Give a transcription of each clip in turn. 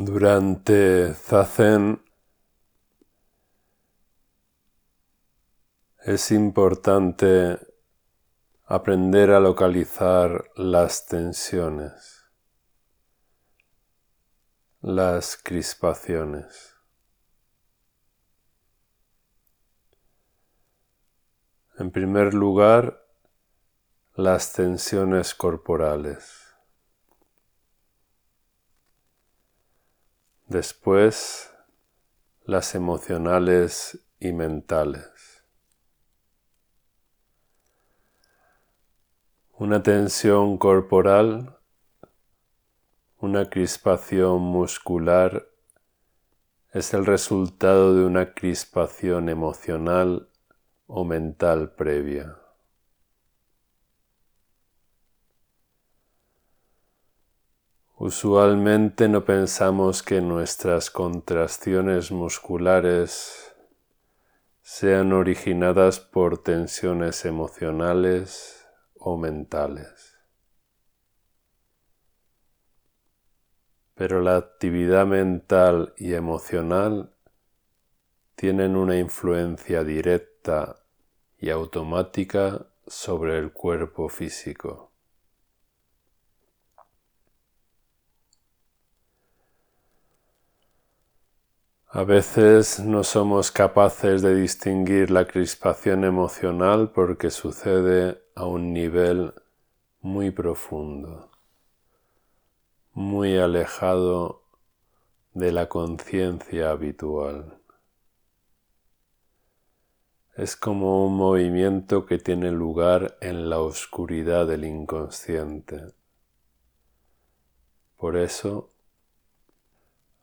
Durante Zazen es importante aprender a localizar las tensiones, las crispaciones. En primer lugar, las tensiones corporales. Después, las emocionales y mentales. Una tensión corporal, una crispación muscular es el resultado de una crispación emocional o mental previa. Usualmente no pensamos que nuestras contracciones musculares sean originadas por tensiones emocionales o mentales. Pero la actividad mental y emocional tienen una influencia directa y automática sobre el cuerpo físico. A veces no somos capaces de distinguir la crispación emocional porque sucede a un nivel muy profundo, muy alejado de la conciencia habitual. Es como un movimiento que tiene lugar en la oscuridad del inconsciente. Por eso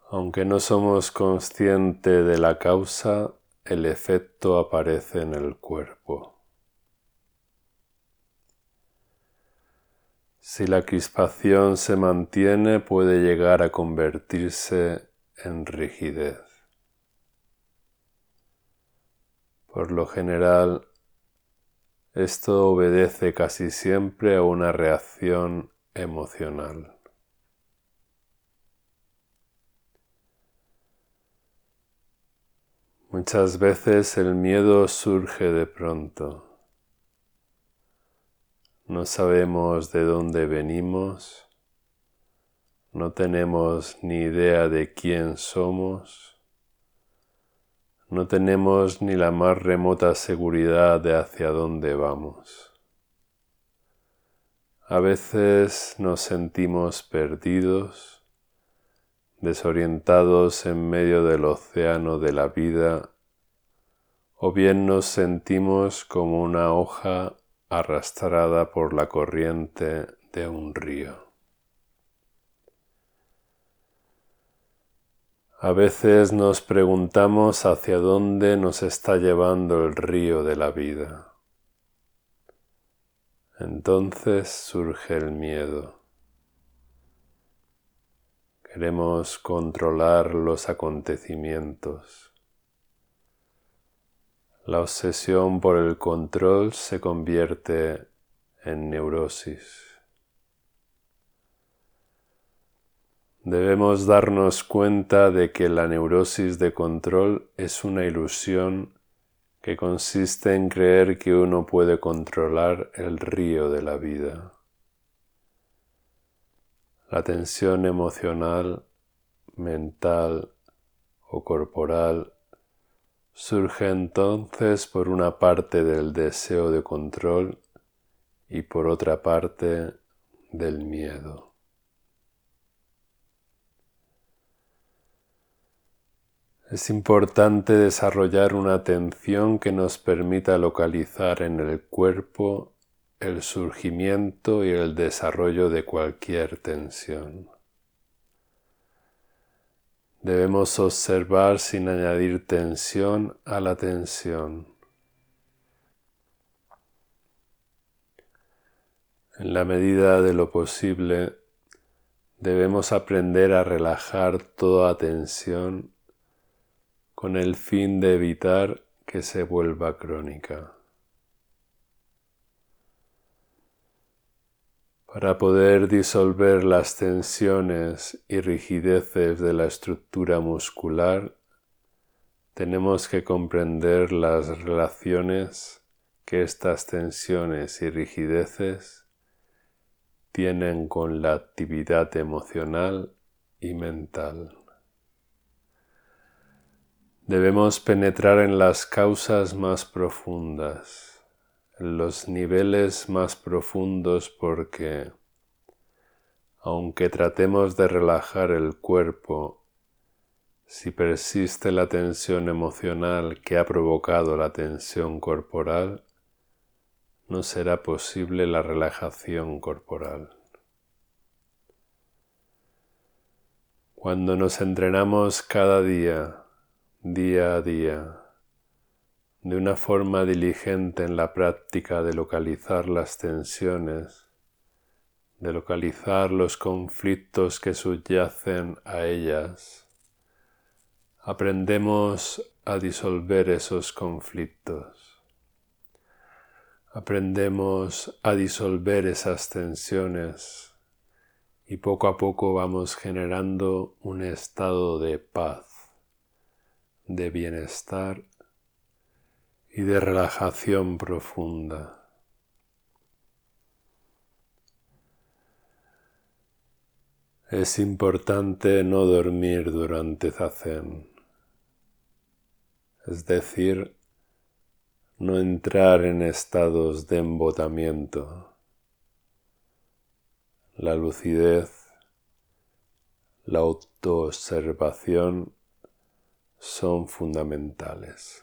aunque no somos conscientes de la causa, el efecto aparece en el cuerpo. Si la crispación se mantiene puede llegar a convertirse en rigidez. Por lo general, esto obedece casi siempre a una reacción emocional. Muchas veces el miedo surge de pronto. No sabemos de dónde venimos, no tenemos ni idea de quién somos, no tenemos ni la más remota seguridad de hacia dónde vamos. A veces nos sentimos perdidos, desorientados en medio del océano de la vida, o bien nos sentimos como una hoja arrastrada por la corriente de un río. A veces nos preguntamos hacia dónde nos está llevando el río de la vida. Entonces surge el miedo. Queremos controlar los acontecimientos. La obsesión por el control se convierte en neurosis. Debemos darnos cuenta de que la neurosis de control es una ilusión que consiste en creer que uno puede controlar el río de la vida. La tensión emocional, mental o corporal surge entonces por una parte del deseo de control y por otra parte del miedo. Es importante desarrollar una atención que nos permita localizar en el cuerpo el surgimiento y el desarrollo de cualquier tensión. Debemos observar sin añadir tensión a la tensión. En la medida de lo posible, debemos aprender a relajar toda tensión con el fin de evitar que se vuelva crónica. Para poder disolver las tensiones y rigideces de la estructura muscular, tenemos que comprender las relaciones que estas tensiones y rigideces tienen con la actividad emocional y mental. Debemos penetrar en las causas más profundas, los niveles más profundos porque, aunque tratemos de relajar el cuerpo si persiste la tensión emocional que ha provocado la tensión corporal, no será posible la relajación corporal. Cuando nos entrenamos cada día, día a día, de una forma diligente en la práctica de localizar las tensiones, de localizar los conflictos que subyacen a ellas, aprendemos a disolver esos conflictos. Aprendemos a disolver esas tensiones y poco a poco vamos generando un estado de paz, de bienestar y de relajación profunda. Es importante no dormir durante Zazen es decir, no entrar en estados de embotamiento. La lucidez, la autoobservación son fundamentales.